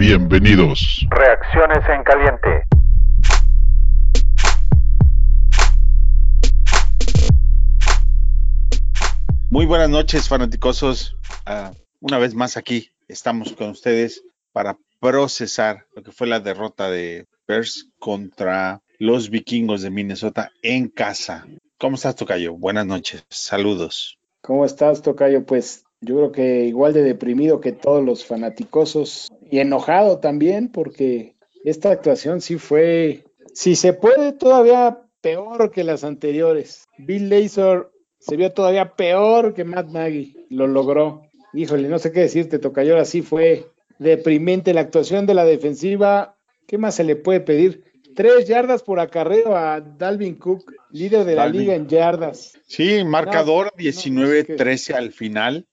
Bienvenidos. Reacciones en caliente. Muy buenas noches, fanáticosos. Ah, una vez más aquí estamos con ustedes para procesar lo que fue la derrota de Bears contra los vikingos de Minnesota en casa. ¿Cómo estás, Tocayo? Buenas noches. Saludos. ¿Cómo estás, Tocayo? Pues yo creo que igual de deprimido que todos los fanaticosos y enojado también porque esta actuación sí fue, si se puede, todavía peor que las anteriores. Bill Lazor se vio todavía peor que Matt Nagy, lo logró. Híjole, no sé qué decirte, Tocayo, así fue deprimente la actuación de la defensiva. ¿Qué más se le puede pedir? Tres yardas por acarreo a Dalvin Cook, líder de la liga en yardas. Sí, marcador 19-13 al final.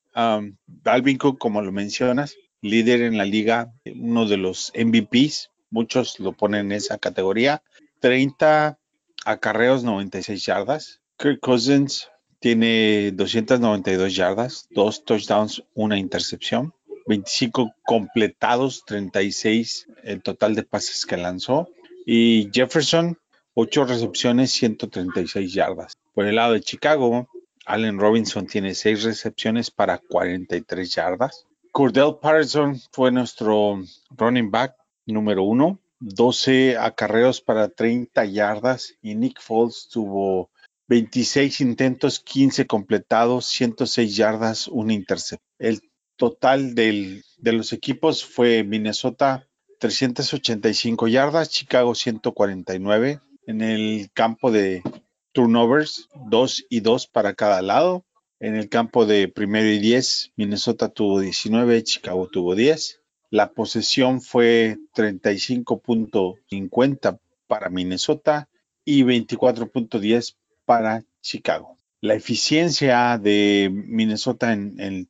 Dalvin Cook, como lo mencionas, líder en la liga, uno de los MVPs, muchos lo ponen en esa categoría. 30 acarreos, 96 yardas. Kirk Cousins tiene 292 yardas, dos touchdowns, una intercepción. 25 completados, 36 el total de pases que lanzó. Y Jefferson, 8 recepciones, 136 yardas. Por el lado de Chicago, Allen Robinson tiene 6 recepciones para 43 yardas. Cordell Patterson fue nuestro running back número uno, 12 acarreos para 30 yardas y Nick Foles tuvo 26 intentos, 15 completados, 106 yardas, un intercepción. El total de los equipos fue Minnesota 385 yardas, Chicago 149. En el campo de turnovers, 2 y 2 para cada lado. En el campo de primero y 10, Minnesota tuvo 19, Chicago tuvo 10. La posesión fue 35.50 para Minnesota y 24.10 para Chicago. La eficiencia de Minnesota en, el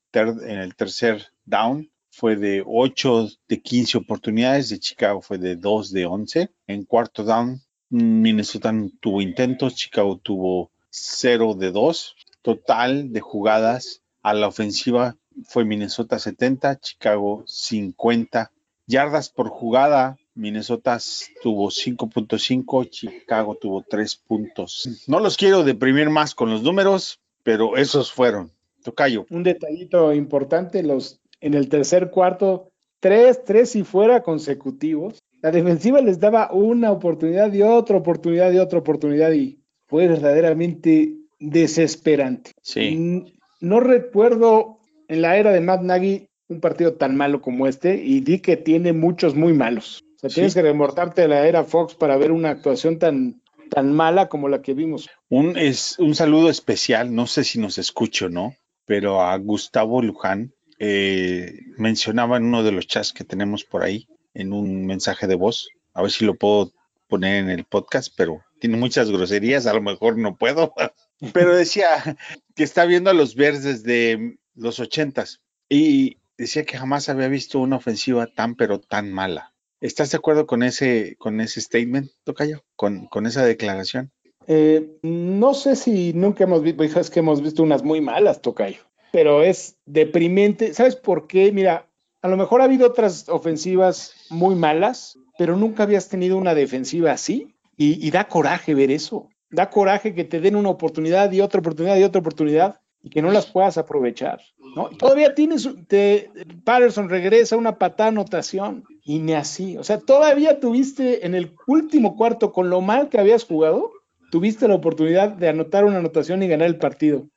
tercer down fue de 8 de 15 oportunidades, de Chicago fue de 2 de 11. En cuarto down, Minnesota tuvo intentos, Chicago tuvo 0 de 2. Total de jugadas a la ofensiva fue Minnesota 70, Chicago 50. Yardas por jugada, Minnesota tuvo 5.5, Chicago tuvo 3 puntos. No los quiero deprimir más con los números, pero esos fueron. Tocayo. Un detallito importante, los en el tercer cuarto, tres, tres y fuera consecutivos. La defensiva les daba una oportunidad y otra oportunidad y otra oportunidad y fue verdaderamente desesperante. Sí. No recuerdo en la era de Matt Nagy un partido tan malo como este y di que tiene muchos muy malos. O sea, tienes que remortarte a la era Fox para ver una actuación tan, tan mala como la que vimos. Un, es, un saludo especial, no sé si nos escucho, ¿no? Pero a Gustavo Luján, eh, mencionaba en uno de los chats que tenemos por ahí, en un mensaje de voz, a ver si lo puedo poner en el podcast, pero tiene muchas groserías, a lo mejor no puedo, pero decía que está viendo a los verdes de los ochentas y decía que jamás había visto una ofensiva tan pero tan mala. ¿Estás de acuerdo con ese, con ese statement, Tocayo? ¿Con, con esa declaración? Eh, no sé si nunca hemos visto, es que hemos visto unas muy malas, Tocayo, pero es deprimente. ¿Sabes por qué? Mira, a lo mejor ha habido otras ofensivas muy malas, pero nunca habías tenido una defensiva así. Y, y, da coraje ver eso. Da coraje que te den una oportunidad y otra oportunidad y otra oportunidad y que no las puedas aprovechar. ¿no? Todavía tienes, te, Patterson regresa una patada anotación y ni así. O sea, todavía tuviste en el último cuarto, con lo mal que habías jugado, tuviste la oportunidad de anotar una anotación y ganar el partido.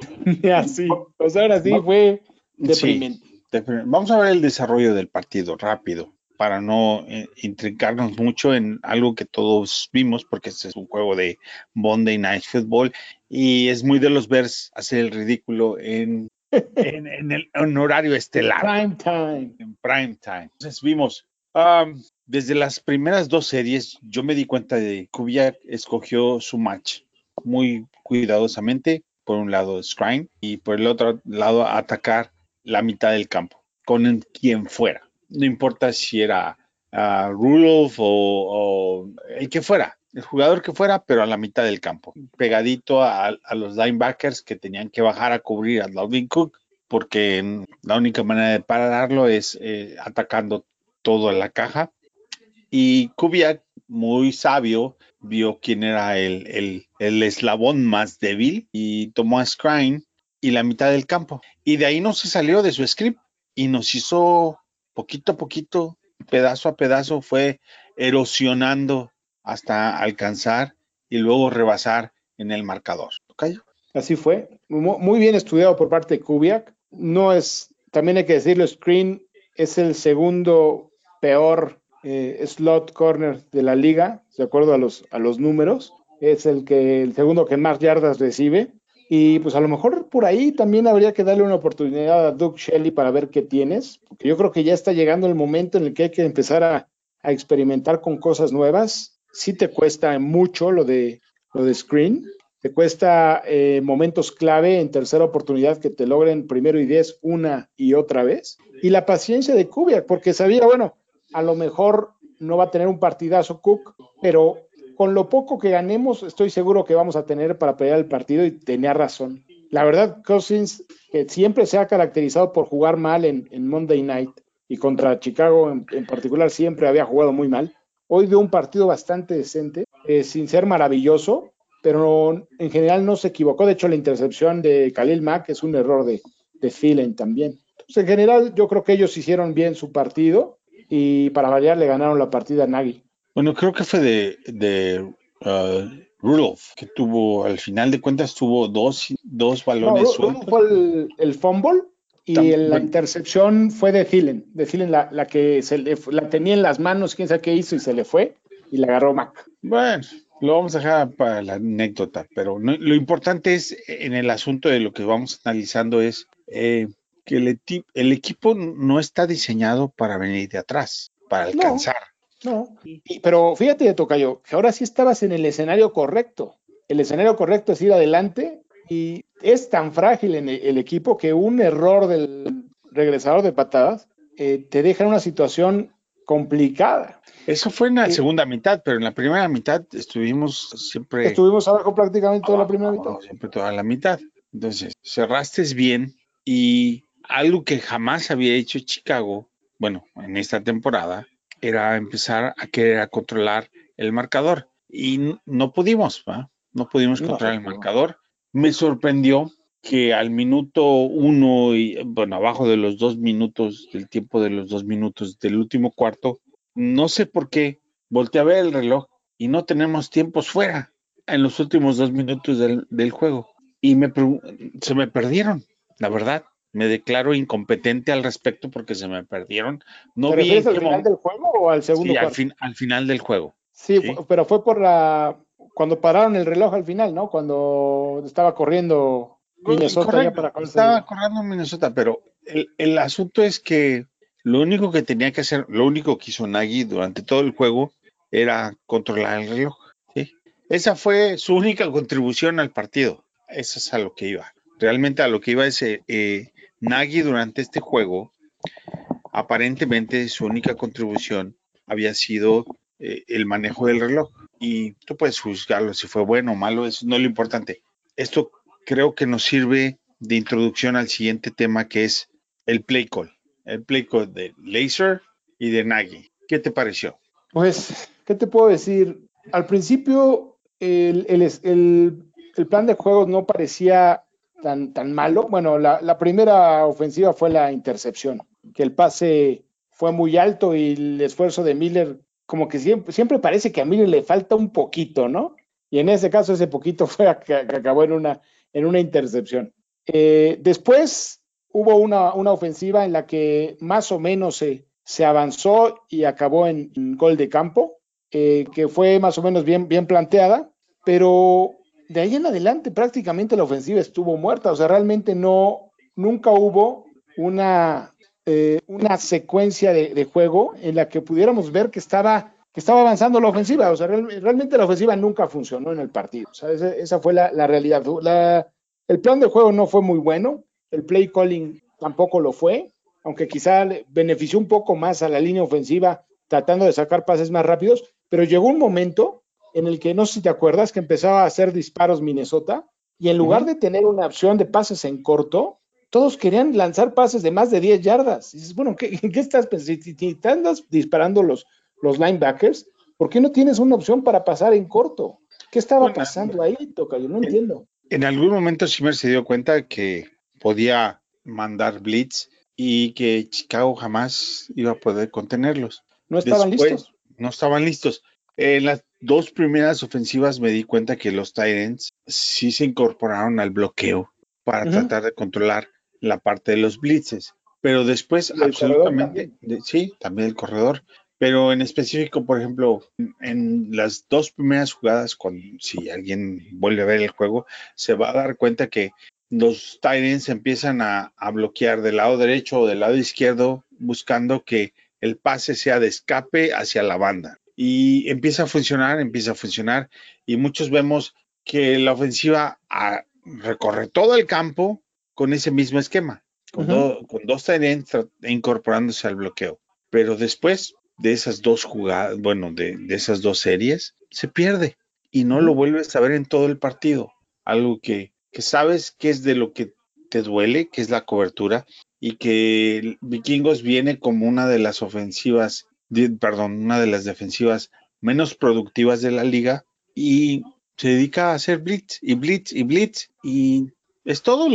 Ni así. O sea, ahora sí fue deprimente. Sí, vamos a ver el desarrollo del partido rápido para no eh, intricarnos mucho en algo que todos vimos, porque este es un juego de Monday Night Football y es muy de los Bears hacer el ridículo en, en, el horario estelar. Prime time. En prime time. Entonces vimos, um, desde las primeras dos series, yo me di cuenta de que Kubiak escogió su match muy cuidadosamente. Por un lado, Screen y por el otro lado, atacar la mitad del campo, con quien fuera no importa si era uh, o, el que fuera, el jugador que fuera, pero a la mitad del campo, pegadito a, los linebackers que tenían que bajar a cubrir a Dalvin Cook, porque la única manera de pararlo es eh, atacando todo en la caja. Y Kubiak, muy sabio, vio quién era el, el, el eslabón más débil y tomó a Scrine y la mitad del campo. Y de ahí no se salió de su script y nos hizo poquito a poquito, pedazo a pedazo, fue erosionando hasta alcanzar y luego rebasar en el marcador. Así fue. Muy bien estudiado por parte de Kubiak. No es, también hay que decirlo, Screen es el segundo peor eh, slot corner de la liga, de acuerdo a los, a los números. Es el que el segundo que más yardas recibe. Y pues a lo mejor por ahí también habría que darle una oportunidad a Doug Shelley para ver qué tienes, porque yo creo que ya está llegando el momento en el que hay que empezar a, experimentar con cosas nuevas. Sí te cuesta mucho lo de, lo de screen, te cuesta eh, momentos clave en tercera oportunidad que te logren primero y diez una y otra vez. Y la paciencia de Kubiak, porque sabía, bueno, a lo mejor no va a tener un partidazo Cook, pero con lo poco que ganemos, estoy seguro que vamos a tener para pelear el partido y tenía razón. La verdad, Cousins, que siempre se ha caracterizado por jugar mal en, Monday Night y contra Chicago en, particular siempre había jugado muy mal. Hoy dio un partido bastante decente, eh, sin ser maravilloso, pero en general no se equivocó. De hecho, la intercepción de Khalil Mack es un error de, de también. En general, yo creo que ellos hicieron bien su partido y para variar le ganaron la partida a Nagy. Bueno, creo que fue de, de uh, Rudolph, que tuvo, al final de cuentas, tuvo dos, dos balones sueltos. fue el, el, fumble y la intercepción fue de Thielen. De Thielen, la, la que se le, la tenía en las manos, quién sabe qué hizo y se le fue y la agarró Mac. Bueno, lo vamos a dejar para la anécdota, pero lo importante es, en el asunto de lo que vamos analizando es eh, que el, el, equipo no está diseñado para venir de atrás, para alcanzar. No, pero fíjate, Tocayo, que ahora sí estabas en el escenario correcto. El escenario correcto es ir adelante y es tan frágil en el, equipo que un error del regresador de patadas eh, te deja en una situación complicada. Eso fue en la segunda mitad, pero en la primera mitad estuvimos siempre. Estuvimos abajo prácticamente toda la primera mitad. Siempre toda la mitad. Entonces, cerraste bien y algo que jamás había hecho Chicago, bueno, en esta temporada, era empezar a querer controlar el marcador. Y no pudimos, ¿va? No pudimos controlar el marcador. Me sorprendió que al minuto uno y, bueno, abajo de los dos minutos, del tiempo de los dos minutos del último cuarto, no sé por qué, volteé a ver el reloj y no tenemos tiempos fuera en los últimos dos minutos del, juego. Y me, se me perdieron, la verdad me declaro incompetente al respecto porque se me perdieron. No vi al final del juego o al segundo sí, al, final del juego. Sí, pero fue por la cuando pararon el reloj al final, ¿no? Cuando estaba corriendo Minnesota para Estaba corriendo Minnesota, pero el, el, asunto es que lo único que tenía que hacer, lo único que hizo Nagy durante todo el juego era controlar el reloj. ¿sí? Esa fue su única contribución al partido. Eso es a lo que iba. Realmente a lo que iba es eh, Nagy durante este juego, aparentemente su única contribución había sido eh, el manejo del reloj. Y tú puedes juzgarlo si fue bueno o malo, eso no es lo importante. Esto creo que nos sirve de introducción al siguiente tema que es el play call. El play call de Laser y de Nagy. ¿Qué te pareció? Pues, ¿qué te puedo decir? Al principio el, el plan de juego no parecía tan, tan malo. Bueno, la, primera ofensiva fue la intercepción, que el pase fue muy alto y el esfuerzo de Miller, como que siempre, siempre parece que a Miller le falta un poquito, ¿no? Y en ese caso ese poquito fue que, acabó en una, en una intercepción. Eh, después hubo una, una, ofensiva en la que más o menos se, se avanzó y acabó en, gol de campo, eh, que fue más o menos bien, bien planteada, pero de ahí en adelante prácticamente la ofensiva estuvo muerta, o sea, realmente no, nunca hubo una, eh, una secuencia de, juego en la que pudiéramos ver que estaba, que estaba avanzando la ofensiva, o sea, realmente la ofensiva nunca funcionó en el partido, o sea, esa, fue la, realidad. el plan de juego no fue muy bueno, el play calling tampoco lo fue, aunque quizá benefició un poco más a la línea ofensiva tratando de sacar pases más rápidos, pero llegó un momento en el que no sé si te acuerdas que empezaba a hacer disparos Minnesota y en lugar de tener una opción de pases en corto, todos querían lanzar pases de más de 10 yardas. Y dices, bueno, ¿qué, ¿qué estás pensando? Si, te andas disparando los, los linebackers, ¿por qué no tienes una opción para pasar en corto? ¿Qué estaba Bueno, pasando ahí, Tocayo? No entiendo. En algún momento Zimmer se dio cuenta que podía mandar blitz y que Chicago jamás iba a poder contenerlos. No estaban Después, listos. No estaban listos. En las dos primeras ofensivas me di cuenta que los Titans sí se incorporaron al bloqueo para tratar de controlar la parte de los blitzes. Pero después, absolutamente, de- sí, también el corredor. Pero en específico, por ejemplo, en las dos primeras jugadas, cuando, si alguien vuelve a ver el juego, se va a dar cuenta que los Titans empiezan a, a bloquear del lado derecho o del lado izquierdo, buscando que el pase sea de escape hacia la banda. Y empieza a funcionar, empieza a funcionar. Y muchos vemos que la ofensiva ah, recorre todo el campo con ese mismo esquema, con, Ujú. do- con dos tra- incorporándose al bloqueo. Pero después de esas dos jugadas, bueno, de, de esas dos series, se pierde y no lo vuelves a ver en todo el partido. Algo que, que sabes que es de lo que te duele, que es la cobertura, y que Vikingos viene como una de las ofensivas, perdón, una de las defensivas menos productivas de la liga y se dedica a hacer blitz y blitz y blitz y es todo,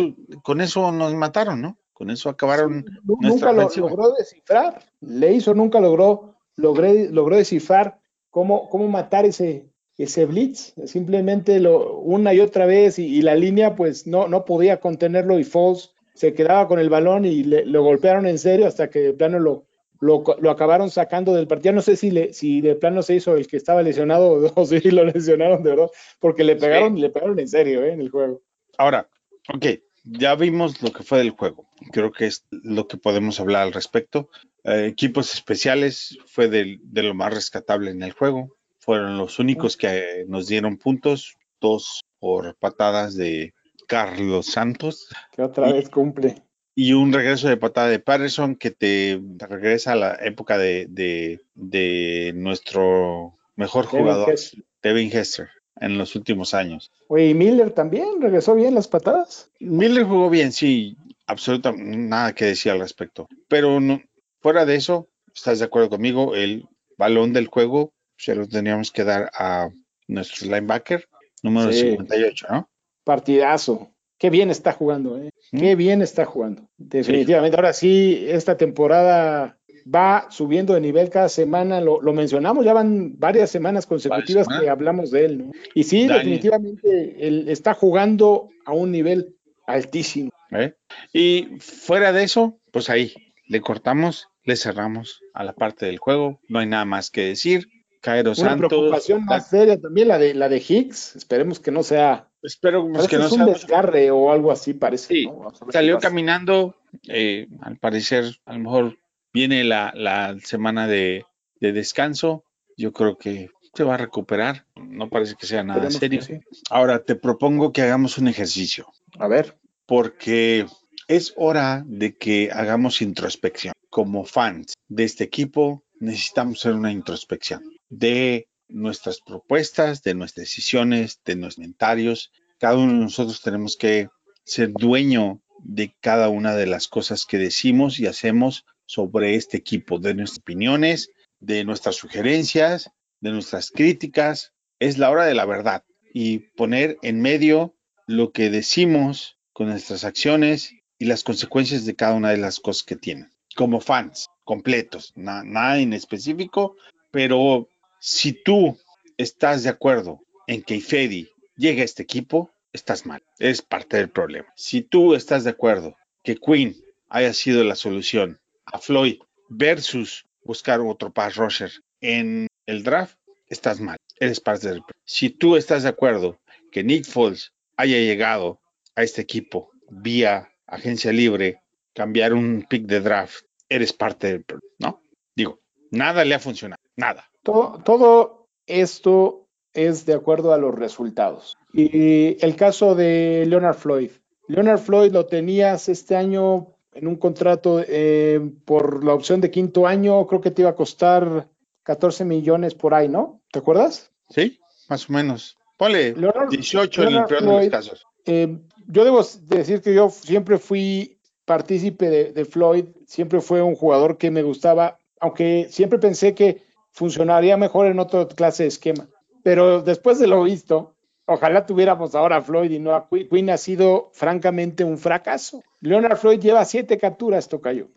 con eso nos mataron, ¿no? Con eso acabaron Sí, nunca lo logró descifrar. Le hizo, nunca logró, logré, logró descifrar cómo, cómo matar ese, ese blitz. Simplemente lo, una y otra vez y, y la línea pues no, no podía contenerlo y Foles se quedaba con el balón y le, lo golpearon en serio hasta que de plano lo, lo, lo acabaron sacando del partido. No sé si, le, si de plano se hizo el que estaba lesionado o si lo lesionaron de verdad, porque le pegaron, le pegaron en serio ¿eh? en el juego. Ahora, ok, ya vimos lo que fue del juego. Creo que es lo que podemos hablar al respecto. Eh, equipos especiales fue del- de, lo más rescatable en el juego. Fueron los únicos que nos dieron puntos, dos por patadas de Carlos Santos Que otra Y- vez cumple. Y un regreso de patada de Patterson que te, regresa a la época de, de- de nuestro mejor Devin jugador, Hester. Devin Hester, en los últimos años. Oye, y Miller también regresó bien las patadas. Miller jugó bien, sí, absolutamente nada que decir al respecto. Pero no- fuera de eso, ¿estás de acuerdo conmigo? El balón del juego se lo teníamos que dar a nuestro linebacker, número Sí. 58, ¿no? Partidazo. Qué bien está jugando, ¿eh? Qué bien está jugando. Definitivamente. Ahora sí, esta temporada va subiendo de nivel cada semana. Lo, lo mencionamos, ya van varias semanas consecutivas que hablamos de él, ¿no? Y sí, definitivamente él está jugando a un nivel altísimo. ¿Eh? Y fuera de eso, pues ahí le cortamos, le cerramos a la parte del juego. No hay nada más que decir. Cairo Una Santos. preocupación más seria también la de la de Higgs. Esperemos que no sea. Espero pues, que no es un sea. desgarre o algo así, parece. Sí, Salió caminando, eh, al parecer, a lo mejor viene la, la semana de, de descanso. Yo creo que se va a recuperar. No parece que sea nada Esperemos serio. sí. Ahora te propongo que hagamos un ejercicio, A ver. porque es hora de que hagamos introspección. Como fans de este equipo, necesitamos hacer una introspección de nuestras propuestas, de nuestras decisiones, de nuestros comentarios. Cada uno de nosotros tenemos que ser dueño de cada una de las cosas que decimos y hacemos sobre este equipo, de nuestras opiniones, de nuestras sugerencias, de nuestras críticas. Es la hora de la verdad y poner en medio lo que decimos con nuestras acciones y las consecuencias de cada una de las cosas que tienen. Como fans completos, na- nada en específico, pero si tú estás de acuerdo en que Ifedi llegue a este equipo, estás mal. Es parte del problema. Si tú estás de acuerdo que Queen haya sido la solución a Floyd versus buscar otro pass rusher en el draft, estás mal. Eres parte del problema. Si tú estás de acuerdo que Nick Foles haya llegado a este equipo vía agencia libre, cambiar un pick de draft, eres parte del problema, ¿no? Digo, nada le ha funcionado, nada. Todo, todo esto es de acuerdo a los resultados. Y el caso de Leonard Floyd. Leonard Floyd lo tenías este año en un contrato eh, por la opción de quinto año, creo que te iba a costar 14 millones por ahí, ¿no? ¿Te acuerdas? ¿Sí? Más o menos. Ponle Leonard- 18 en el Leonard peor de los casos. Eh, yo debo decir que yo siempre fui partícipe de, Floyd, siempre fue un jugador que me gustaba, aunque siempre pensé que funcionaría mejor en otra clase de esquema. Pero después de lo visto, ojalá tuviéramos ahora a Floyd y no a Quinn. Quinn ha sido francamente un fracaso. Leonard Floyd lleva siete capturas, Tocayo.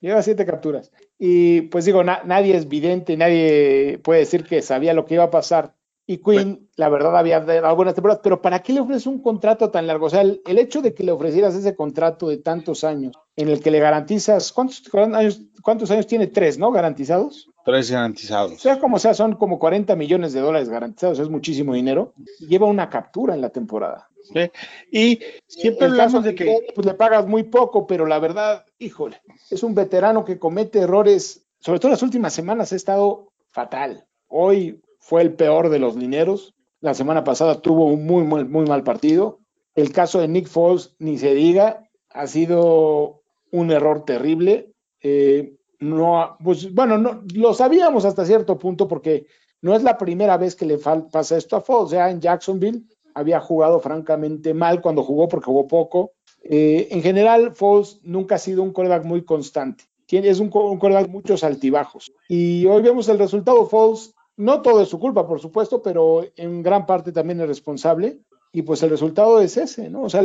Lleva siete capturas. Y pues digo, nadie es vidente, nadie puede decir que sabía lo que iba a pasar. Y Quinn, la verdad, había dado buenas temporadas, pero ¿para qué le ofreces un contrato tan largo? O sea, el, hecho de que le ofrecieras ese contrato de tantos años, en el que le garantizas, ¿cuántos años, cuántos años tiene? Tres, ¿no? Garantizados. Tres garantizados. Sea, como sea, son como 40 millones de dólares garantizados, es muchísimo dinero. Lleva una captura en la temporada. ¿Sí? Y siempre hablamos de que... Pues le pagas muy poco, pero la verdad, híjole, es un veterano que comete errores, sobre todo las últimas semanas ha estado fatal. Hoy fue el peor de los lineros. La semana pasada tuvo un muy, muy, muy mal partido. El caso de Nick Foles, ni se diga, ha sido un error terrible. Eh, no, pues, bueno, no, lo sabíamos hasta cierto punto porque no es la primera vez que le pasa esto a Foles. Ya en Jacksonville había jugado francamente mal cuando jugó porque jugó poco. Eh, en general, Foles nunca ha sido un quarterback muy constante. Tiene, es un, un quarterback muchos altibajos. Y hoy vemos el resultado. Foles no todo es su culpa, por supuesto, pero en gran parte también es responsable. Y pues el resultado es ese, ¿no? O sea,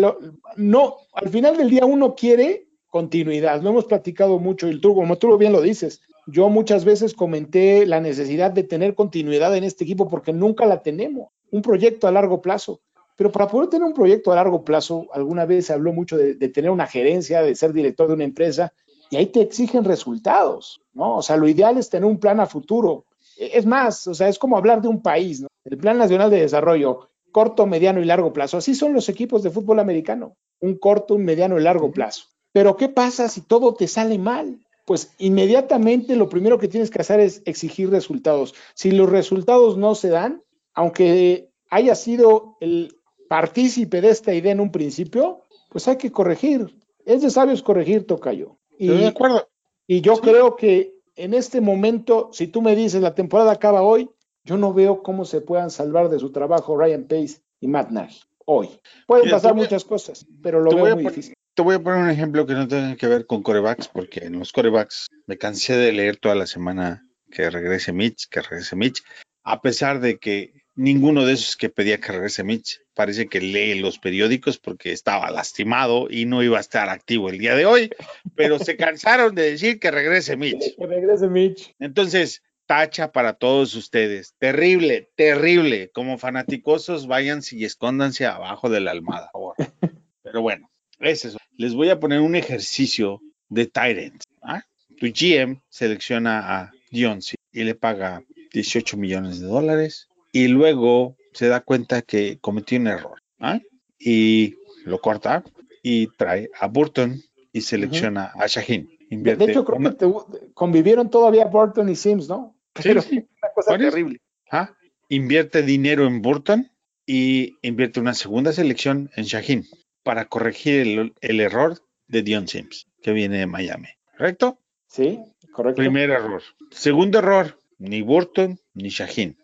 no, al final del día uno quiere continuidad. Lo hemos platicado mucho y tú, como tú bien lo dices, yo muchas veces comenté la necesidad de tener continuidad en este equipo porque nunca la tenemos. Un proyecto a largo plazo. Pero para poder tener un proyecto a largo plazo, alguna vez se habló mucho de, de, tener una gerencia, de ser director de una empresa, y ahí te exigen resultados, ¿no? O sea, lo ideal es tener un plan a futuro. Es más, o sea, es como hablar de un país, ¿no? El Plan Nacional de Desarrollo, corto, mediano y largo plazo. Así son los equipos de fútbol americano, un corto, un mediano y largo plazo. Pero ¿qué pasa si todo te sale mal? Pues inmediatamente lo primero que tienes que hacer es exigir resultados. Si los resultados no se dan, aunque haya sido el partícipe de esta idea en un principio, pues hay que corregir. Es de sabios corregir, Tocayo. Y, de acuerdo. Y yo creo que en este momento, si tú me dices la temporada acaba hoy, yo no veo cómo se puedan salvar de su trabajo Ryan Pace y Matt Nagy hoy. Pueden pasar muchas cosas, pero lo veo muy difícil. Te voy a poner un ejemplo que no tenga que ver con corebacks, porque en los corebacks me cansé de leer toda la semana que regrese Mitch, que regrese Mitch, a pesar de que ninguno de esos que pedía que regrese Mitch parece que lee los periódicos porque estaba lastimado y no iba a estar activo el día de hoy, pero se cansaron de decir que regrese Mitch. Que regrese Mitch. Entonces, tacha para todos ustedes. Terrible, terrible. Como fanaticosos, váyanse y escóndanse abajo de la almada. Pero bueno, es eso. Les voy a poner un ejercicio de Tyrant. ¿ah? Tu GM selecciona a Dioncy y le paga 18 millones de dólares y luego se da cuenta que cometió un error ¿ah? y lo corta y trae a Burton y selecciona a Shaheen. de hecho, creo que convivieron todavía Burton y Sims, ¿no? Pero sí, una cosa terrible. ¿Ah? Invierte dinero en Burton y invierte una segunda selección en Shaheen para corregir el, error de Dion Sims, que viene de Miami. ¿Correcto? Sí, correcto. Primer error. Segundo error, ni Burton ni Shaheen.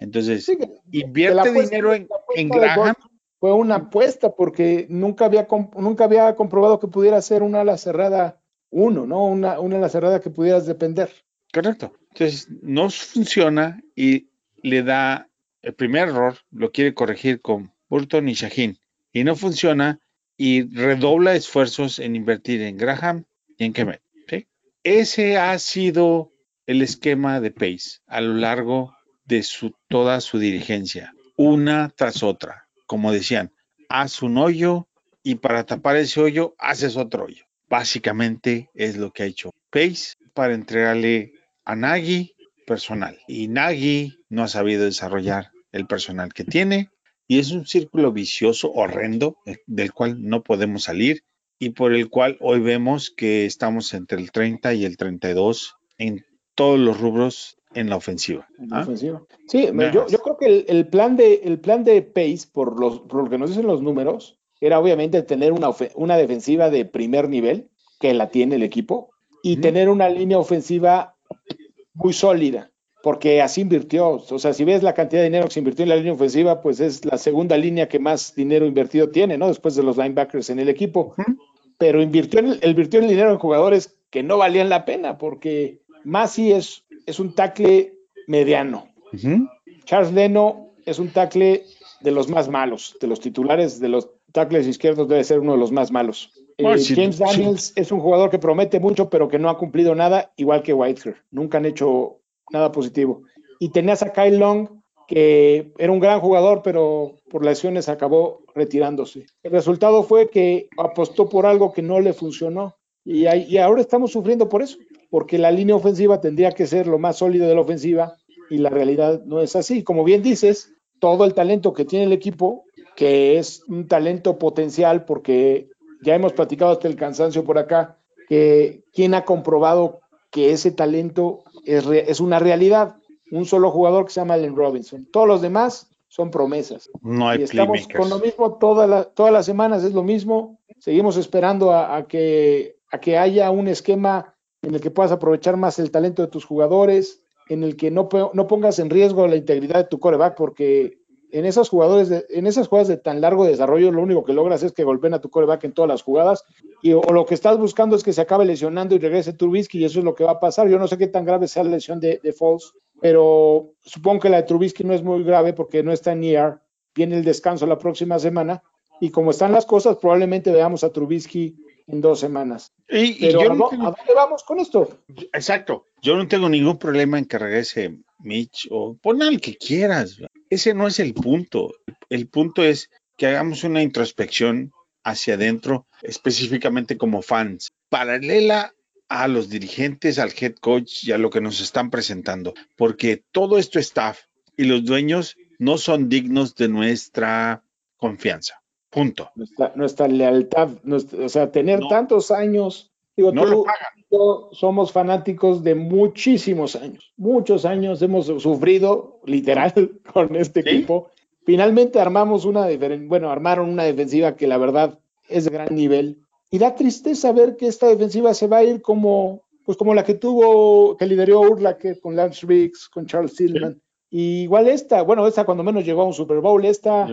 Entonces, invierte dinero en, Graham. Fue una apuesta porque nunca había, nunca había comprobado que pudiera ser una ala cerrada uno, ¿no? Una, una ala cerrada que pudieras depender. Correcto. Entonces, no funciona y le da el primer error, lo quiere corregir con Burton y Shaheen. Y no funciona y redobla esfuerzos en invertir en Graham y en Kemet. Ese ha sido el esquema de Pace a lo largo de toda su dirigencia, una tras otra. Como decían, haz un hoyo y para tapar ese hoyo haces otro hoyo. Básicamente es lo que ha hecho Pace para entregarle a Nagy personal. Y Nagy no ha sabido desarrollar el personal que tiene y es un círculo vicioso horrendo eh, del cual no podemos salir y por el cual hoy vemos que estamos entre el 30 y el 32 en todos los rubros en la ofensiva. ¿Ah? Sí, yo, creo que el, plan de, el plan de Pace, por, los, por lo que nos dicen los números, era obviamente tener una, una defensiva de primer nivel, que la tiene el equipo, y tener una línea ofensiva muy sólida, porque así invirtió. O sea, si ves la cantidad de dinero que se invirtió en la línea ofensiva, pues es la segunda línea que más dinero invertido tiene, ¿no? Después de los linebackers en el equipo. pero invirtió, en, invirtió el dinero en jugadores que no valían la pena, porque Masi es, es un tackle mediano. Charles Leno es un tackle de los más malos, de los titulares de los tackles izquierdos debe ser uno de los más malos. Eh, James Daniels es un jugador que promete mucho, pero que no ha cumplido nada, igual que Whitehair. Nunca han hecho nada positivo. Y tenías a Kyle Long, que era un gran jugador, pero por lesiones acabó retirándose. El resultado fue que apostó por algo que no le funcionó. Y, y ahora estamos sufriendo por eso, porque la línea ofensiva tendría que ser lo más sólido de la ofensiva y la realidad no es así. Como bien dices, todo el talento que tiene el equipo, que es un talento potencial, porque ya hemos platicado hasta el cansancio por acá, que quien ha comprobado que ese talento es, es una realidad. Un solo jugador que se llama Allen Robinson. Todos los demás son promesas. No hay y estamos con lo mismo toda todas las semanas, es lo mismo. Seguimos esperando a, que, a que haya un esquema en el que puedas aprovechar más el talento de tus jugadores, en el que no, no pongas en riesgo la integridad de tu coreback, porque en esos jugadores, de, en esas jugadas de tan largo desarrollo, lo único que logras es que golpeen a tu coreback en todas las jugadas, y o, lo que estás buscando es que se acabe lesionando y regrese Trubisky, y eso es lo que va a pasar. Yo no sé qué tan grave sea la lesión de, de Falls, pero supongo que la de Trubisky no es muy grave porque no está en ER, viene el descanso la próxima semana, y como están las cosas, probablemente veamos a Trubisky en dos semanas. Y, yo ¿a, dónde vamos con esto? Exacto. Yo no tengo ningún problema en que regrese Mitch o pon al que quieras. Ese no es el punto. El punto es que hagamos una introspección hacia adentro, específicamente como fans, paralela a los dirigentes, al head coach y a lo que nos están presentando, porque todo esto staff y los dueños no son dignos de nuestra confianza. Punto. Nuestra, lealtad, o sea, tener tantos años, digo, no lo pagan. somos fanáticos de muchísimos años, muchos años hemos sufrido literal con este equipo. Finalmente armamos una, bueno, armaron una defensiva que la verdad es de gran nivel y da tristeza ver que esta defensiva se va a ir como, pues como la que tuvo, que lideró Urlacher con Lance Riggs, con Charles Tillman igual esta, bueno, esta cuando menos llegó a un Super Bowl, esta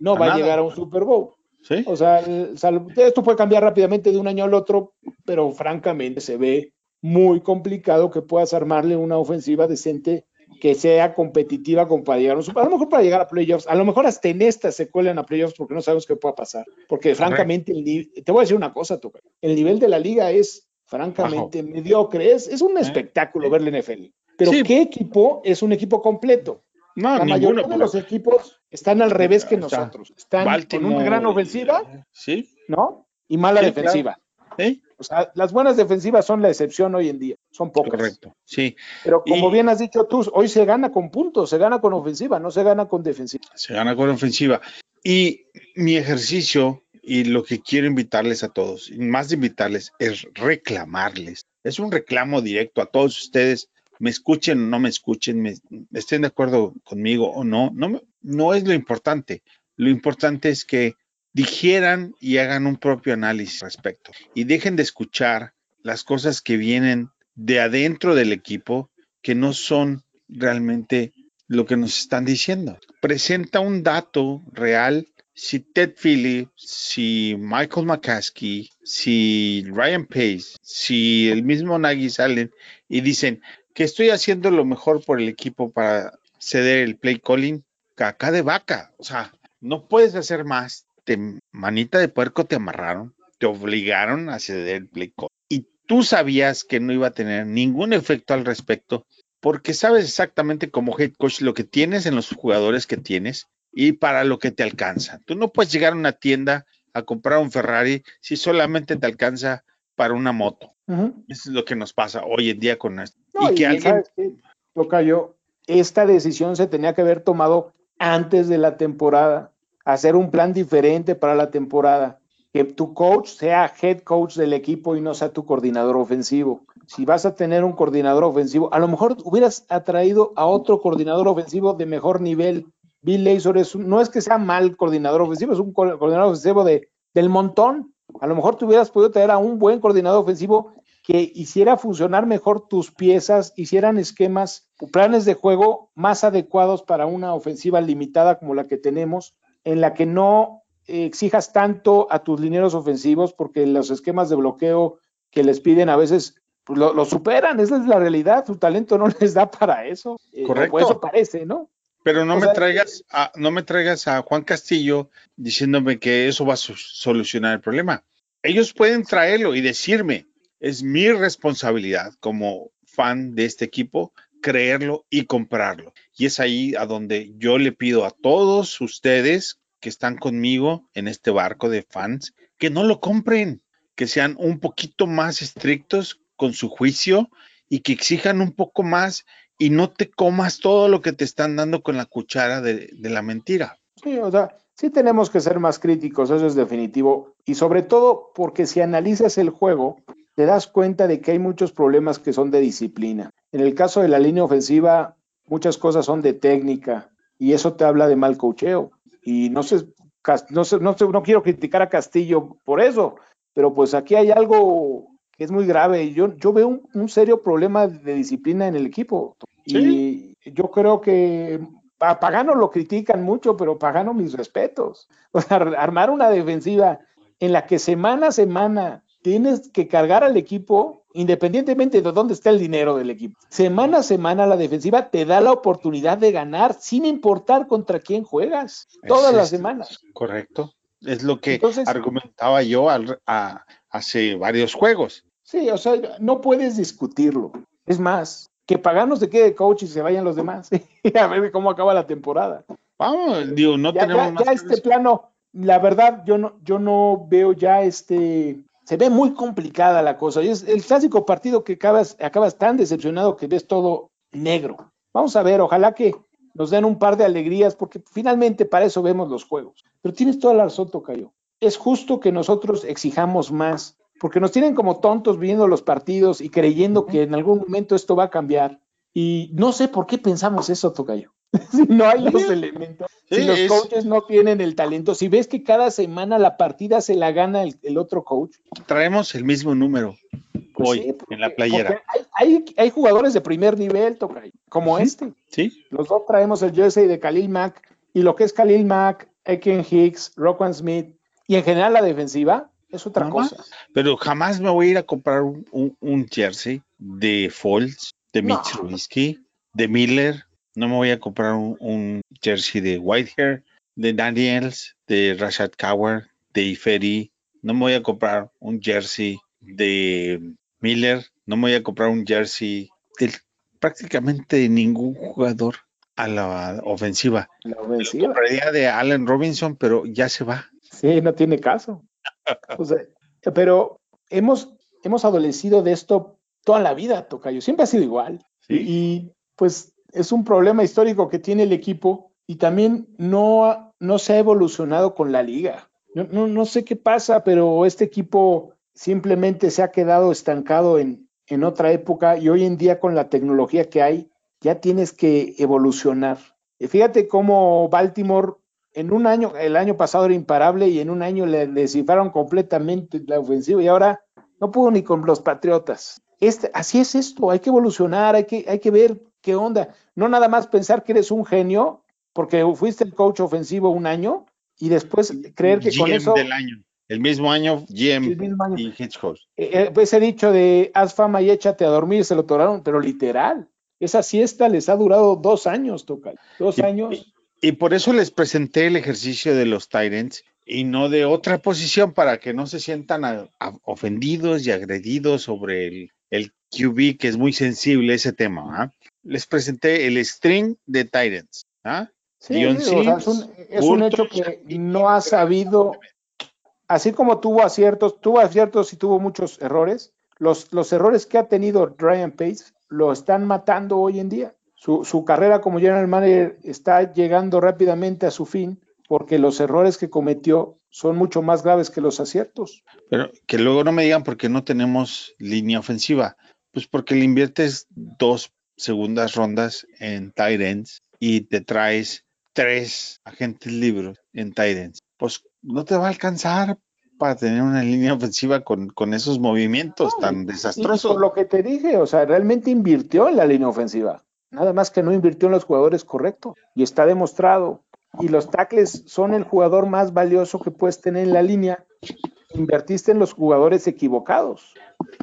no va a llegar a un Super Bowl. ¿Sí? O sea, esto puede cambiar rápidamente de un año al otro, pero francamente se ve muy complicado que puedas armarle una ofensiva decente que sea competitiva como para llegar a lo mejor para llegar a playoffs, a lo mejor hasta en esta se cuelen a playoffs porque no sabemos qué pueda pasar. Porque francamente, te voy a decir una cosa, el nivel de la liga es francamente mediocre, es, es un espectáculo ver la NFL. Pero ¿qué equipo es un equipo completo? No, la mayoría de los equipos están al revés que nosotros. Están con una gran ofensiva, ¿sí? ¿no? Y mala defensiva. ¿Sí? O sea, las buenas defensivas son la excepción hoy en día, son pocas. Correcto, sí. Pero como bien has dicho tú, hoy se gana con puntos, se gana con ofensiva, no se gana con defensiva. Se gana con ofensiva. Y mi ejercicio y lo que quiero invitarles a todos, más de invitarles, es reclamarles. Es un reclamo directo a todos ustedes me escuchen o no me escuchen, me, estén de acuerdo conmigo o no, no, no es lo importante. Lo importante es que digieran y hagan un propio análisis respecto y dejen de escuchar las cosas que vienen de adentro del equipo que no son realmente lo que nos están diciendo. Presenta un dato real. Si Ted Philly, si Michael McCaskey, si Ryan Pace, si el mismo Nagy salen y dicen, que estoy haciendo lo mejor por el equipo para ceder el play calling, caca de vaca. O sea, no puedes hacer más. Te, manita de puerco te amarraron, te obligaron a ceder el play calling. Y tú sabías que no iba a tener ningún efecto al respecto, porque sabes exactamente como head coach lo que tienes en los jugadores que tienes y para lo que te alcanza. Tú no puedes llegar a una tienda a comprar un Ferrari si solamente te alcanza para una moto. Eso es lo que nos pasa hoy en día con esto. Y que alguien... Toca yo, esta decisión se tenía que haber tomado antes de la temporada, hacer un plan diferente para la temporada, que tu coach sea head coach del equipo y no sea tu coordinador ofensivo. Si vas a tener un coordinador ofensivo, a lo mejor hubieras atraído a otro coordinador ofensivo de mejor nivel. Bill Lazor es no es que sea mal coordinador ofensivo, es un coordinador ofensivo de, del montón. A lo mejor te hubieras podido traer a un buen coordinador ofensivo que hiciera funcionar mejor tus piezas, hicieran esquemas planes de juego más adecuados para una ofensiva limitada como la que tenemos, en la que no exijas tanto a tus lineros ofensivos porque los esquemas de bloqueo que les piden a veces pues, lo, superan, esa es la realidad, su talento no les da para eso. Eh, Correcto. eso parece, ¿no? Pero no me traigas a, no me traigas a Juan Castillo diciéndome que eso va a solucionar el problema. Ellos pueden traerlo y decirme, es mi responsabilidad como fan de este equipo creerlo y comprarlo. Y es ahí a donde yo le pido a todos ustedes que están conmigo en este barco de fans que no lo compren, que sean un poquito más estrictos con su juicio y que exijan un poco más y no te comas todo lo que te están dando con la cuchara de, la mentira. Sí, o sea, sí tenemos que ser más críticos, eso es definitivo. Y sobre todo porque si analizas el juego, te das cuenta de que hay muchos problemas que son de disciplina. En el caso de la línea ofensiva, muchas cosas son de técnica y eso te habla de mal cocheo. Y no sé, no, sé, no, no quiero criticar a Castillo por eso, pero pues aquí hay algo que es muy grave. Yo, yo veo un, serio problema de disciplina en el equipo. Y yo creo que a Pagano lo critican mucho, pero Pagano mis respetos. O sea, armar una defensiva en la que semana a semana tienes que cargar al equipo independientemente de dónde está el dinero del equipo. Semana a semana la defensiva te da la oportunidad de ganar sin importar contra quién juegas, todas las semanas. Correcto. Es lo que argumentaba yo hace varios juegos. Sí, o sea, no puedes discutirlo. Es más, que Pagano se quede coach y se vayan los demás. a ver cómo acaba la temporada. Vamos, digo, no tenemos ya, este plano, la verdad, yo no, yo no veo ya este. Se ve muy complicada la cosa. Y es el clásico partido que acabas, acabas tan decepcionado que ves todo negro. Vamos a ver, ojalá que nos den un par de alegrías, porque finalmente para eso vemos los juegos. Pero tienes toda la razón, Tocayo. Es justo que nosotros exijamos más porque nos tienen como tontos viendo los partidos y creyendo que en algún momento esto va a cambiar. Y no sé por qué pensamos eso, Tocayo. no hay los elementos, si los coaches no tienen el talento, si ves que cada semana la partida se la gana el, otro coach. Traemos el mismo número pues hoy en la playera. Hay, hay, jugadores de primer nivel, Tocayo, como este. Sí. Los dos traemos el jersey de Khalil Mack y lo que es Khalil Mack, Eken Hicks, Roquan Smith y en general la defensiva es otra cosa. Pero jamás me voy a ir a comprar un, jersey de Folds, de Mitch de Miller. No me voy a comprar un, jersey de Whitehair, de Daniels, de Rashad Cower, de Iferi. No me voy a comprar un jersey de Miller. No me voy a comprar un jersey de prácticamente ningún jugador a la ofensiva. La ofensiva. compraría de Allen Robinson, pero ya se va. Sí, no tiene caso pero hemos, hemos adolecido de esto toda la vida, Tocayo. Siempre ha sido igual. Y, pues es un problema histórico que tiene el equipo y también no, no se ha evolucionado con la liga. No, no, sé qué pasa, pero este equipo simplemente se ha quedado estancado en, en otra época y hoy en día con la tecnología que hay, ya tienes que evolucionar. Fíjate cómo Baltimore en un año, el año pasado era imparable y en un año le descifraron completamente la ofensiva y ahora no pudo ni con los Patriotas. Este, así es esto, hay que evolucionar, hay que, hay que ver qué onda. No nada más pensar que eres un genio porque fuiste el coach ofensivo un año y después creer que con eso... Del año. El mismo año, GM y Hitchcock. Eh, eh, pues he dicho de haz fama y échate a dormir, se lo toraron, pero literal. Esa siesta les ha durado dos años, toca. Dos años. Y por eso les presenté el ejercicio de los Tyrants y no de otra posición para que no se sientan ofendidos y agredidos sobre el, el, QB, que es muy sensible ese tema. ¿ah? Les presenté el string de Tyrants. ¿ah? Sí, es, un, hecho que no ha sabido, así como tuvo aciertos, tuvo aciertos y tuvo muchos errores, los, los errores que ha tenido Ryan Pace lo están matando hoy en día su, carrera como general manager está llegando rápidamente a su fin porque los errores que cometió son mucho más graves que los aciertos. Pero que luego no me digan por qué no tenemos línea ofensiva. Pues porque le inviertes dos segundas rondas en tight ends y te traes tres agentes libres en tight ends. Pues no te va a alcanzar para tener una línea ofensiva con, esos movimientos tan desastrosos. lo que te dije, o sea, realmente invirtió en la línea ofensiva. Nada más que no invirtió en los jugadores correctos y está demostrado. y los tackles son el jugador más valioso que puedes tener en la línea, invertiste en los jugadores equivocados.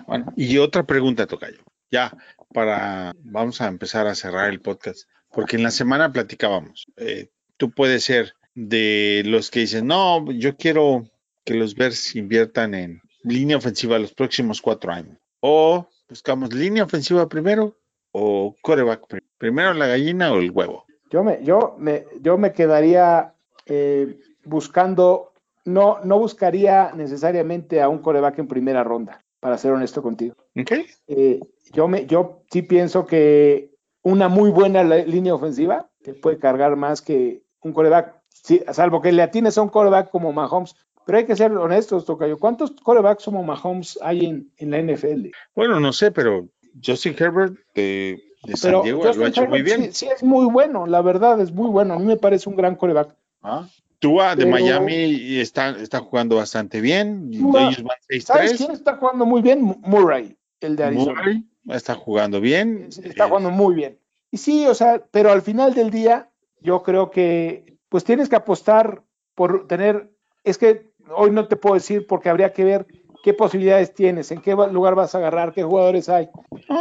Bueno, y otra pregunta, Tocayo. Ya, para, vamos a empezar a cerrar el podcast, porque en la semana platicábamos. Eh, tú puedes ser de los que dicen, no, yo quiero que los Bears inviertan en línea ofensiva los próximos cuatro años. O buscamos línea ofensiva primero o coreback primero. Primero la gallina o el huevo. Yo me, yo me, yo me quedaría eh, buscando, no, no buscaría necesariamente a un coreback en primera ronda, para ser honesto contigo. Okay. Eh, yo, me, yo sí pienso que una muy buena línea ofensiva te puede cargar más que un coreback, sí, salvo que le atines a un coreback como Mahomes. Pero hay que ser honestos, Tocayo. ¿Cuántos corebacks como Mahomes hay en, en la NFL? Bueno, no sé, pero Justin Herbert de, de San Diego lo ha hecho muy bien. Sí, sí, es muy bueno, la verdad, es muy bueno. A mí me parece un gran coreback. Ah. Tua de Pero- Miami está, está jugando bastante bien. Tua, Ellos van ¿Sabes 6-3. quién está jugando muy bien? Murray, el de Arizona. Murray está jugando bien. Está Eh, jugando muy bien. Y sí, o sea, pero al final del día, yo creo que pues tienes que apostar por tener, es que hoy no te puedo decir porque habría que ver qué posibilidades tienes, en qué lugar vas a agarrar, qué jugadores hay.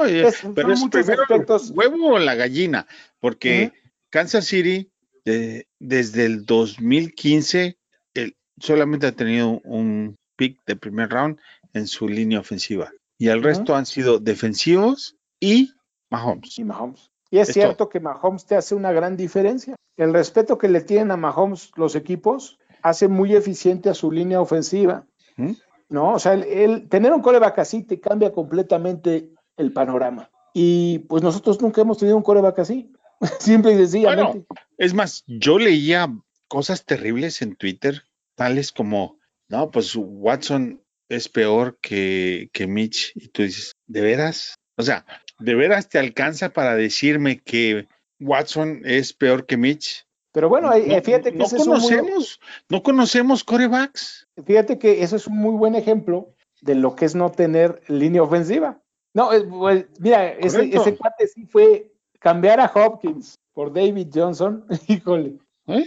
eh, es- pero es primero aspectos. el huevo o la gallina, porque Kansas City de- desde el 2015 el- solamente ha tenido un pick de primer round en su línea ofensiva y el resto han sido defensivos y Mahomes. Y Mahomes. Y es cierto que Mahomes te hace una gran diferencia. El respeto que le tienen a Mahomes los equipos hace muy eficiente a su línea ofensiva. ¿Mm? ¿no? O sea, el, el- tener un coreback así te cambia completamente el panorama. Y pues nosotros nunca hemos tenido un coreback así, simple y sencillamente. Es más, yo leía cosas terribles en Twitter, tales como, no, pues Watson es peor que, que Mitch. Y tú dices, ¿de veras? O sea, ¿de veras te alcanza para decirme que Watson es peor que Mitch? Pero bueno, No, fíjate que no ese es un muy- conocemos, no conocemos corebacks. fíjate que eso es un muy buen ejemplo de lo que es no tener línea ofensiva. No, es- pues, mira, ese, ese cuate sí fue cambiar a Hopkins por David Johnson, híjole, Eh,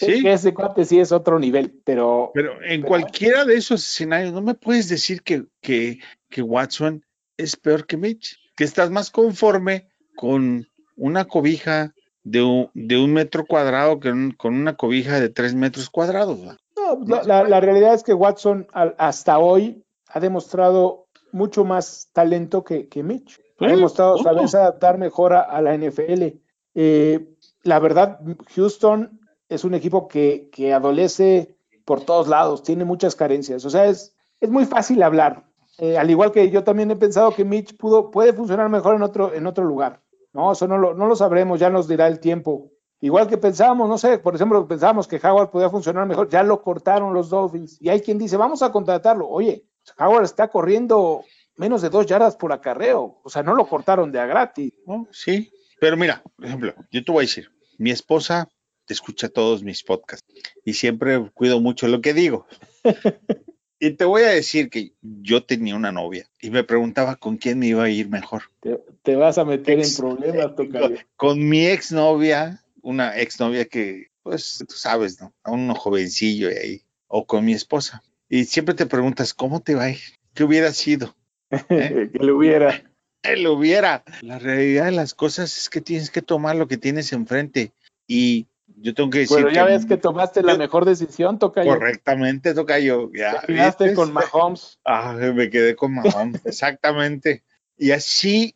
es sí, que ese cuate sí es otro nivel, pero pero en pero- cualquiera de esos escenarios no me puedes decir que, que, que Watson es peor que Mitch, que estás más conforme con una cobija de un, de un metro cuadrado que un- con una cobija de tres metros cuadrados. ¿va? No, la, la- la realidad es que Watson al- hasta hoy ha demostrado mucho más talento que, que Mitch. Ha demostrado ¿cómo? saberse adaptar mejor a, a la NFL. Eh, la verdad, Houston es un equipo que, que adolece por todos lados, tiene muchas carencias. O sea, es, es muy fácil hablar. Eh, al igual que yo también he pensado que Mitch pudo, puede funcionar mejor en otro, en otro lugar. No, eso no lo, no lo sabremos, ya nos dirá el tiempo. Igual que pensábamos, no sé, por ejemplo, pensábamos que Howard podía funcionar mejor, ya lo cortaron los Dolphins. Y hay quien dice, vamos a contratarlo. Oye, Howard está corriendo menos de dos yardas por acarreo. O sea, no lo cortaron de a gratis. ¿no? Sí, pero mira, por ejemplo, yo te voy a decir, mi esposa escucha todos mis podcasts y siempre cuido mucho lo que digo. y te voy a decir que yo tenía una novia y me preguntaba con quién me iba a ir mejor. Te, te vas a meter Ex- en problemas, Tocayo. Con mi exnovia, una exnovia que, pues, tú sabes, ¿no? A uno jovencillo y ahí, o con mi esposa. Y siempre te preguntas, ¿cómo te va a ir? ¿Qué hubiera sido? que lo hubiera. Lo hubiera. La realidad de las cosas es que tienes que tomar lo que tienes enfrente. Y yo tengo que decir Bueno, ya ves que tomaste la mejor decisión, Tocayo. correctamente toca yo. Ya, Te quedaste ¿viste? con Mahomes. Ah, me quedé con Mahomes, exactamente. Y así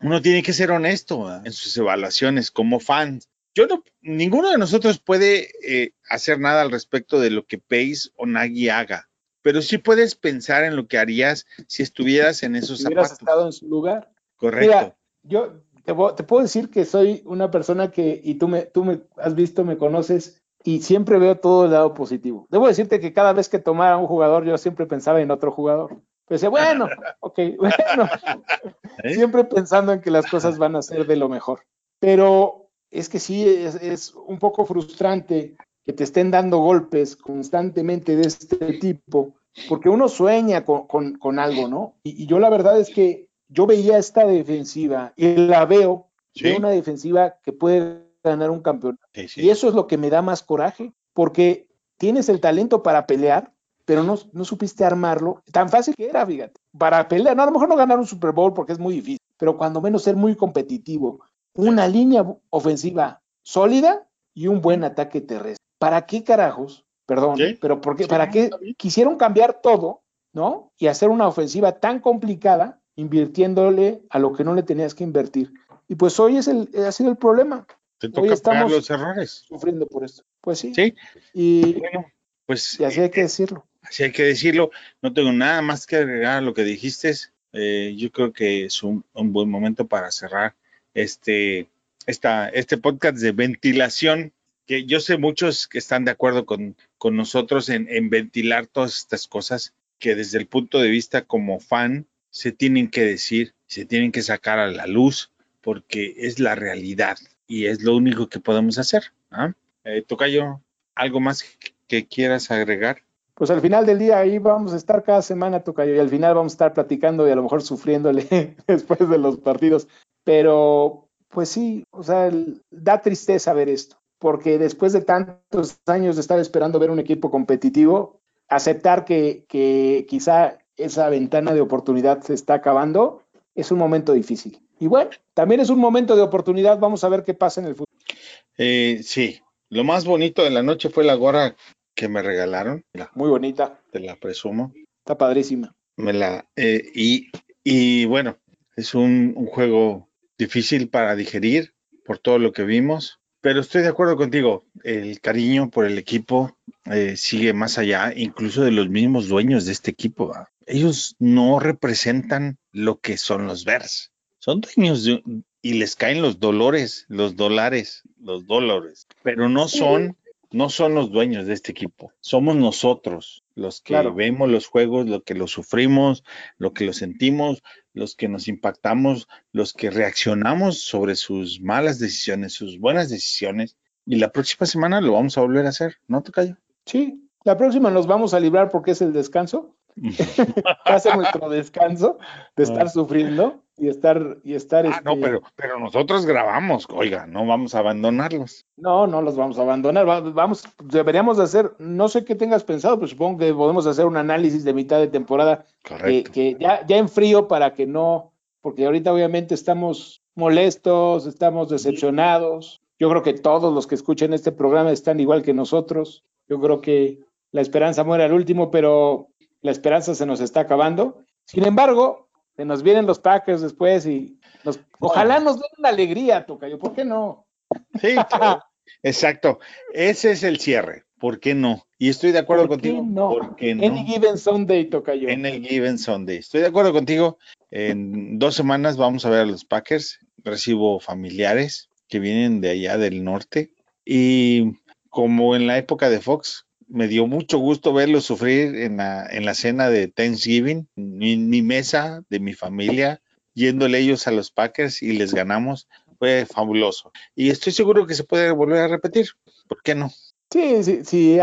uno tiene que ser honesto ¿verdad? en sus evaluaciones como fans. Yo no, ninguno de nosotros puede eh, hacer nada al respecto de lo que Pace o Nagy haga, pero sí puedes pensar en lo que harías si estuvieras en esos Si hubieras zapatos. estado en su lugar. Correcto. Mira, yo te, puedo decir que soy una persona que, y tú me, tú me has visto, me conoces, y siempre veo todo el lado positivo. Debo decirte que cada vez que tomara un jugador, yo siempre pensaba en otro jugador. Pensé, bueno, ok, bueno, ¿Eh? siempre pensando en que las cosas van a ser de lo mejor. Pero es que sí, es, es un poco frustrante que te estén dando golpes constantemente de este tipo, porque uno sueña con, con- con algo, ¿no? Y, y yo la verdad es que yo veía esta defensiva y la veo, Sí. veo una defensiva que puede ganar un campeonato. Sí, sí. Y eso es lo que me da más coraje, porque tienes el talento para pelear, pero no, no supiste armarlo. Tan fácil que era, fíjate. Para pelear, no, a lo mejor no ganar un Super Bowl porque es muy difícil, pero cuando menos ser muy competitivo. Una línea ofensiva sólida y un buen ataque terrestre. ¿Para qué carajos? Perdón, Sí. pero ¿por qué? Sí, ¿para qué quisieron cambiar todo, ¿no? Y hacer una ofensiva tan complicada, invirtiéndole a lo que no le tenías que invertir. Y pues hoy es el, ha sido el problema, Te toca estamos- pagar los errores. sufriendo por esto. Pues sí. Sí, Y, bueno, pues y así hay que eh, decirlo. así hay que decirlo. No tengo nada más que agregar a lo que dijiste. Eh, yo creo que es un, un buen momento para cerrar este, esta, este podcast de ventilación, que yo sé muchos que están de acuerdo con, con nosotros en, en ventilar todas estas cosas que desde el punto de vista como fan se tienen que decir, se tienen que sacar a la luz, porque es la realidad y es lo único que podemos hacer. ¿ah? Eh, Tocayo, ¿algo más que- quieras agregar? Pues al final del día ahí vamos a estar cada semana, Tocayo, y al final vamos a estar platicando y a lo mejor sufriéndole después de los partidos. Pero, pues sí, o sea, da tristeza ver esto, porque después de tantos años de estar esperando ver un equipo competitivo, aceptar que, que quizá esa ventana de oportunidad se está acabando, es un momento difícil. Y bueno, también es un momento de oportunidad, vamos a ver qué pasa en el futuro. Eh, sí, lo más bonito de la noche fue la gorra que me regalaron, la- Muy bonita, te la presumo, está padrísima. me la eh, y, y bueno, es un, un juego difícil para digerir por todo lo que vimos, pero estoy de acuerdo contigo, el cariño por el equipo eh, sigue más allá, incluso de los mismos dueños de este equipo. ¿va? Ellos no representan lo que son los Bears, son dueños de, y les caen los dolores, los dólares, los dólares, pero no son no son los dueños de este equipo, somos nosotros los que Claro. vemos los juegos, lo que los sufrimos, lo que los sentimos, los que nos impactamos, los que reaccionamos sobre sus malas decisiones, sus buenas decisiones. Y la próxima semana lo vamos a volver a hacer, ¿no, Tocayo? Sí, la próxima nos vamos a librar porque es el descanso. Ser nuestro descanso de estar Ah. sufriendo y estar y estar Ah, no, este, pero, pero nosotros grabamos, oiga, no vamos a abandonarlos. no, no los vamos a abandonar. Va- Vamos, deberíamos de hacer, no sé qué tengas pensado, pero supongo que podemos hacer un análisis de mitad de temporada que, Correcto. que ya, ya en frío para que no, porque ahorita obviamente estamos molestos, estamos decepcionados. Yo creo que todos los que escuchen este programa están igual que nosotros. Yo creo que la esperanza muere al último, pero la esperanza se nos está acabando. Sin embargo, se nos vienen los Packers después y nos- ojalá nos den una alegría, Tocayo. ¿Por qué no? Sí, claro. exacto. Ese es el cierre. ¿Por qué no? Y estoy de acuerdo ¿Por qué contigo. no? ¿Por qué no? Any given Sunday, Tocayo. En el Given Sunday. Estoy de acuerdo contigo. En dos semanas vamos a ver a los Packers. Recibo familiares que vienen de allá del norte. Y como en la época de Fox, me dio mucho gusto verlos sufrir en la, en la cena de Thanksgiving, en mi mesa de mi familia, yéndole ellos a los Packers y les ganamos. Fue fabuloso. Y estoy seguro que se puede volver a repetir. ¿Por qué no? Sí, sí, sí,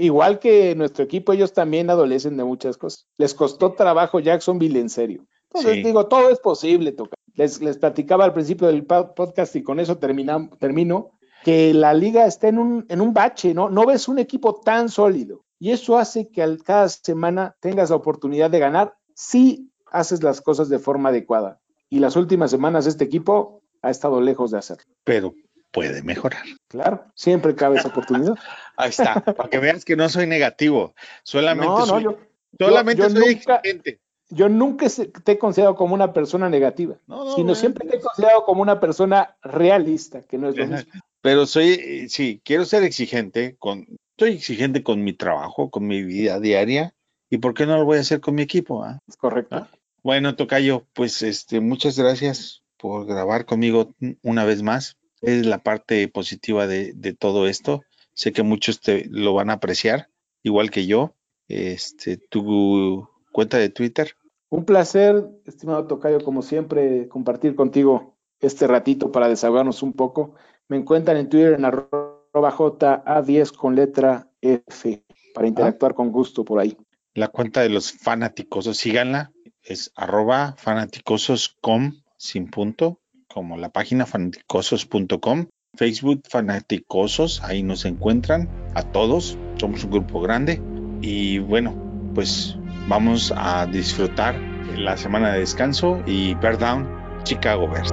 igual que nuestro equipo, ellos también adolecen de muchas cosas. Les costó trabajo Jacksonville en serio. Entonces, Sí. digo, todo es posible, toca. Les, les platicaba al principio del podcast y con eso termina- termino, que la liga está en un, en un bache, ¿no? No ves un equipo tan sólido. Y eso hace que al- cada semana tengas la oportunidad de ganar si haces las cosas de forma adecuada. Y las últimas semanas este equipo ha estado lejos de hacerlo. Pero puede mejorar. Claro, siempre cabe esa oportunidad. Ahí está, para que veas que no soy negativo, solamente No, no, soy, yo, solamente yo soy nunca- exigente. yo nunca te he considerado como una persona negativa, No, no, sino no, siempre te he considerado como una persona realista, que no es lo mismo. Pero soy, eh, sí, quiero ser exigente con, soy exigente con mi trabajo, con mi vida diaria, y por qué no lo voy a hacer con mi equipo. ah? Es correcto. Ah. Bueno, Tocayo, pues este, muchas gracias por grabar conmigo una vez más. Es la parte positiva de, de todo esto. Sé que muchos te lo van a apreciar, igual que yo. Este, tu cuenta de Twitter. Un placer, estimado Tocayo, como siempre, compartir contigo este ratito para desahogarnos un poco. Me encuentran en Twitter en arroba JA10 con letra F para interactuar con gusto por ahí. la cuenta de los fanaticosos, síganla, es arroba fanaticosos.com sin punto, como la página fanaticosos.com. Facebook Fanaticosos, ahí nos encuentran a todos, somos un grupo grande y bueno, pues vamos a disfrutar la semana de descanso y Bear Down Chicago Bears.